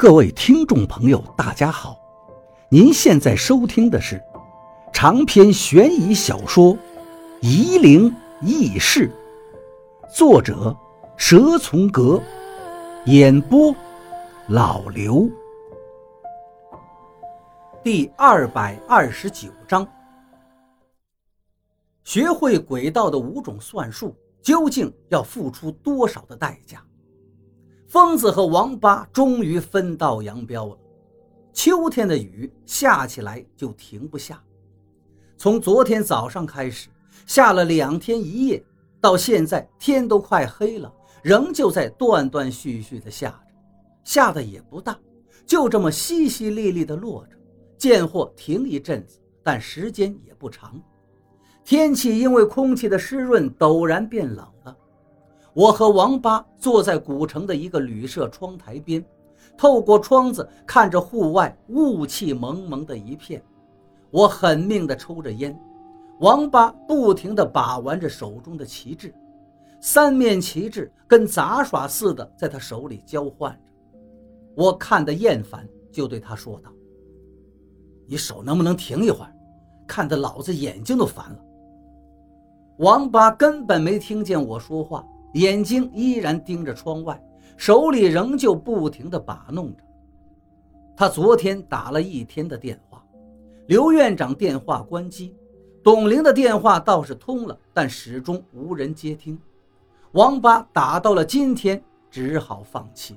各位听众朋友，大家好！您现在收听的是长篇悬疑小说《夷陵轶事》，作者蛇从阁，演播老刘。第二百二十九章：学会鬼道的五种算术，究竟要付出多少的代价？疯子和王八终于分道扬镳了。秋天的雨下起来就停不下，从昨天早上开始下了两天一夜，到现在天都快黑了，仍旧在断断续续的下着，下的也不大，就这么淅淅沥沥的落着。见或停一阵子，但时间也不长。天气因为空气的湿润陡然变冷了。我和王八坐在古城的一个旅社窗台边，透过窗子看着户外雾气蒙蒙的一片。我狠命地抽着烟，王八不停地把玩着手中的旗帜，三面旗帜跟杂耍似的在他手里交换着。我看得厌烦，就对他说道：“你手能不能停一会儿？看得老子眼睛都烦了。”王八根本没听见我说话。眼睛依然盯着窗外，手里仍旧不停地把弄着。他昨天打了一天的电话，刘院长电话关机，董玲的电话倒是通了，但始终无人接听。王八打到了今天，只好放弃，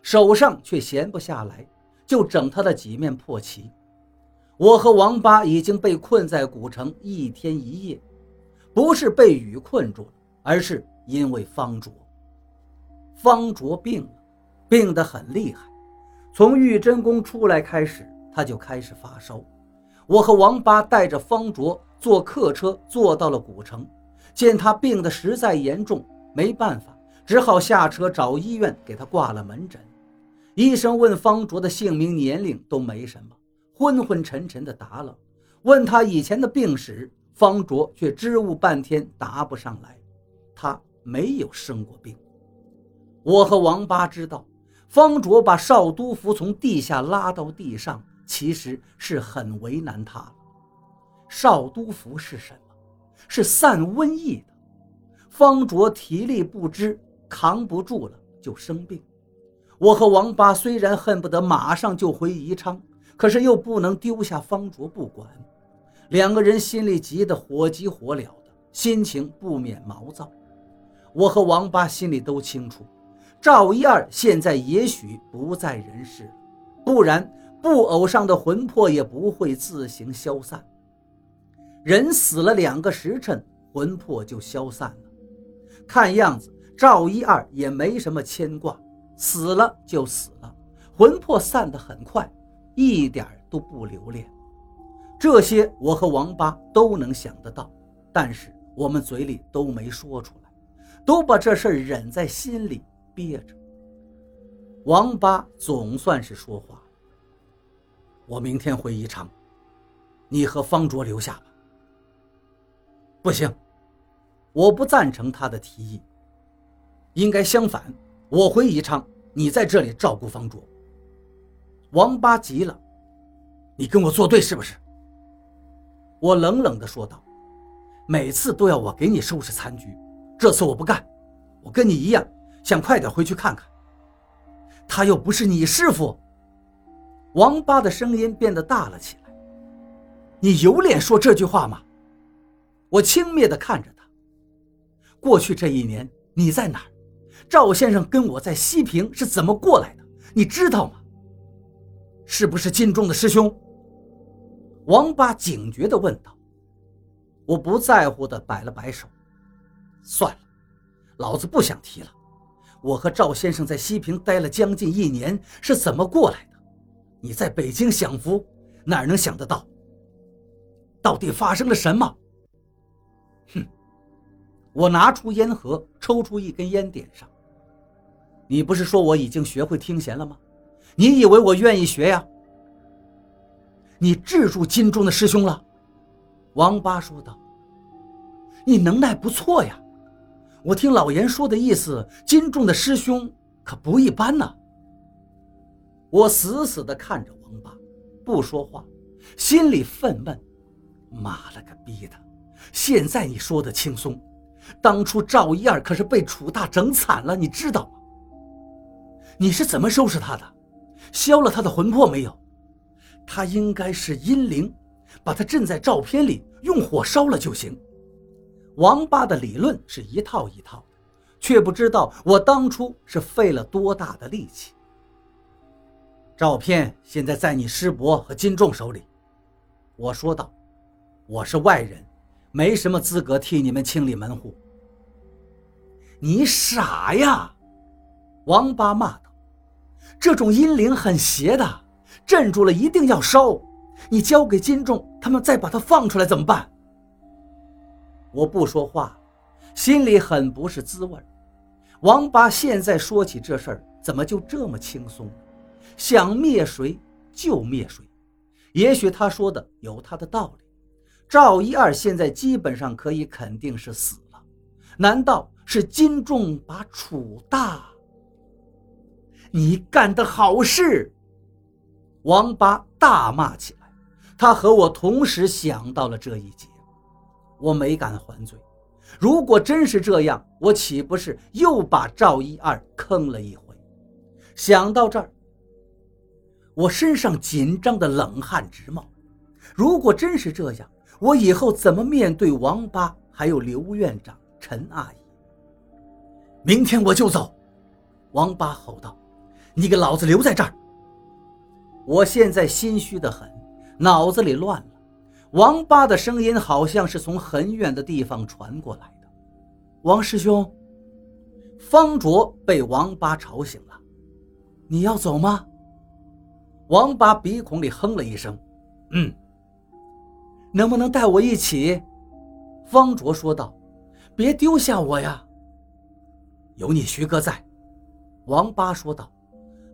手上却闲不下来，就整他的几面破旗。我和王八已经被困在古城一天一夜，不是被雨困住了，而是。因为方卓，方卓病了，病得很厉害。从玉真宫出来开始，他就开始发烧。我和王八带着方卓坐客车坐到了古城，见他病得实在严重，没办法，只好下车找医院给他挂了门诊。医生问方卓的姓名、年龄都没什么，昏昏沉沉的答了。问他以前的病史，方卓却支吾半天答不上来。他。没有生过病。我和王八知道，方卓把少督府从地下拉到地上，其实是很为难他了。少督府是什么？是散瘟疫的。方卓体力不支，扛不住了就生病。我和王八虽然恨不得马上就回宜昌，可是又不能丢下方卓不管。两个人心里急得火急火燎的，心情不免毛躁。我和王八心里都清楚，赵一二现在也许不在人世了，不然布偶上的魂魄也不会自行消散。人死了两个时辰，魂魄就消散了。看样子赵一二也没什么牵挂，死了就死了，魂魄散得很快，一点都不留恋。这些我和王八都能想得到，但是我们嘴里都没说出来。都把这事忍在心里憋着。王八总算是说话：“我明天回宜昌，你和方卓留下吧。”不行，我不赞成他的提议。应该相反，我回宜昌，你在这里照顾方卓。王八急了：“你跟我作对是不是？”我冷冷地说道：“每次都要我给你收拾残局。”这次我不干，我跟你一样，想快点回去看看。他又不是你师傅。王八的声音变得大了起来。你有脸说这句话吗？我轻蔑地看着他。过去这一年你在哪儿？赵先生跟我在西平是怎么过来的？你知道吗？是不是金钟的师兄？王八警觉地问道。我不在乎地摆了摆手。算了，老子不想提了。我和赵先生在西平待了将近一年，是怎么过来的？你在北京享福，哪能想得到？到底发生了什么？哼！我拿出烟盒，抽出一根烟，点上。你不是说我已经学会听弦了吗？你以为我愿意学呀？你制住金钟的师兄了？王八说道。你能耐不错呀。我听老严说的意思，金仲的师兄可不一般呐。我死死地看着王八，不说话，心里愤懑：妈了个逼的！现在你说的轻松，当初赵一二可是被楚大整惨了，你知道吗？你是怎么收拾他的？消了他的魂魄没有？他应该是阴灵，把他镇在照片里，用火烧了就行。王八的理论是一套一套的，却不知道我当初是费了多大的力气。照片现在在你师伯和金仲手里，我说道：“我是外人，没什么资格替你们清理门户。”你傻呀！王八骂道：“这种阴灵很邪的，镇住了一定要烧。你交给金仲，他们再把它放出来怎么办？”我不说话，心里很不是滋味。王八现在说起这事儿，怎么就这么轻松？想灭谁就灭谁。也许他说的有他的道理。赵一二现在基本上可以肯定是死了。难道是金仲把楚大？你干的好事！王八大骂起来。他和我同时想到了这一节。我没敢还嘴。如果真是这样，我岂不是又把赵一二坑了一回？想到这儿，我身上紧张的冷汗直冒。如果真是这样，我以后怎么面对王八，还有刘院长、陈阿姨？明天我就走！王八吼道：“你给老子留在这儿！”我现在心虚的很，脑子里乱了。王八的声音好像是从很远的地方传过来的。王师兄，方卓被王八吵醒了。你要走吗？王八鼻孔里哼了一声，嗯。能不能带我一起？方卓说道。别丢下我呀。有你徐哥在，王八说道。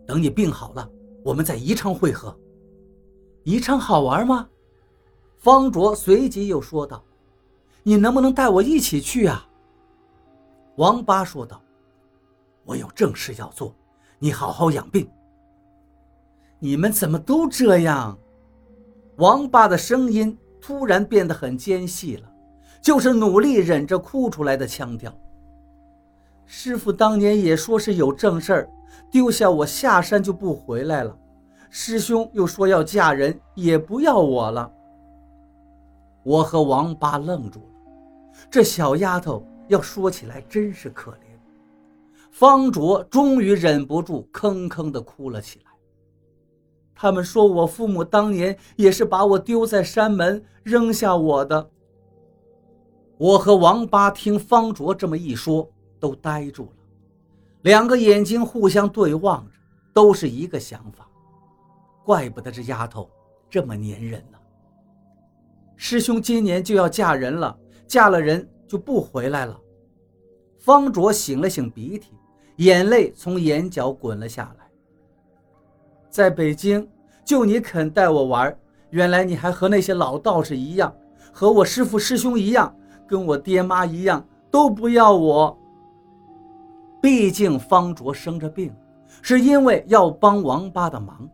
等你病好了，我们在宜昌会合。宜昌好玩吗？方卓随即又说道：“你能不能带我一起去啊？”王八说道：“我有正事要做，你好好养病。”你们怎么都这样？王八的声音突然变得很尖细了，就是努力忍着哭出来的腔调。师傅当年也说是有正事儿，丢下我下山就不回来了。师兄又说要嫁人，也不要我了。我和王八愣住了，这小丫头要说起来真是可怜。方卓终于忍不住吭吭地哭了起来。他们说我父母当年也是把我丢在山门扔下我的。我和王八听方卓这么一说，都呆住了，两个眼睛互相对望着，都是一个想法。怪不得这丫头这么粘人呢。师兄今年就要嫁人了，嫁了人就不回来了。方卓擤了擤鼻涕，眼泪从眼角滚了下来。在北京，就你肯带我玩，原来你还和那些老道士一样，和我师父师兄一样，跟我爹妈一样，都不要我。毕竟方卓生着病，是因为要帮王八的忙，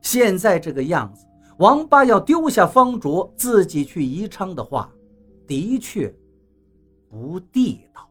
现在这个样子。王八要丢下方卓，自己去宜昌的话，的确不地道。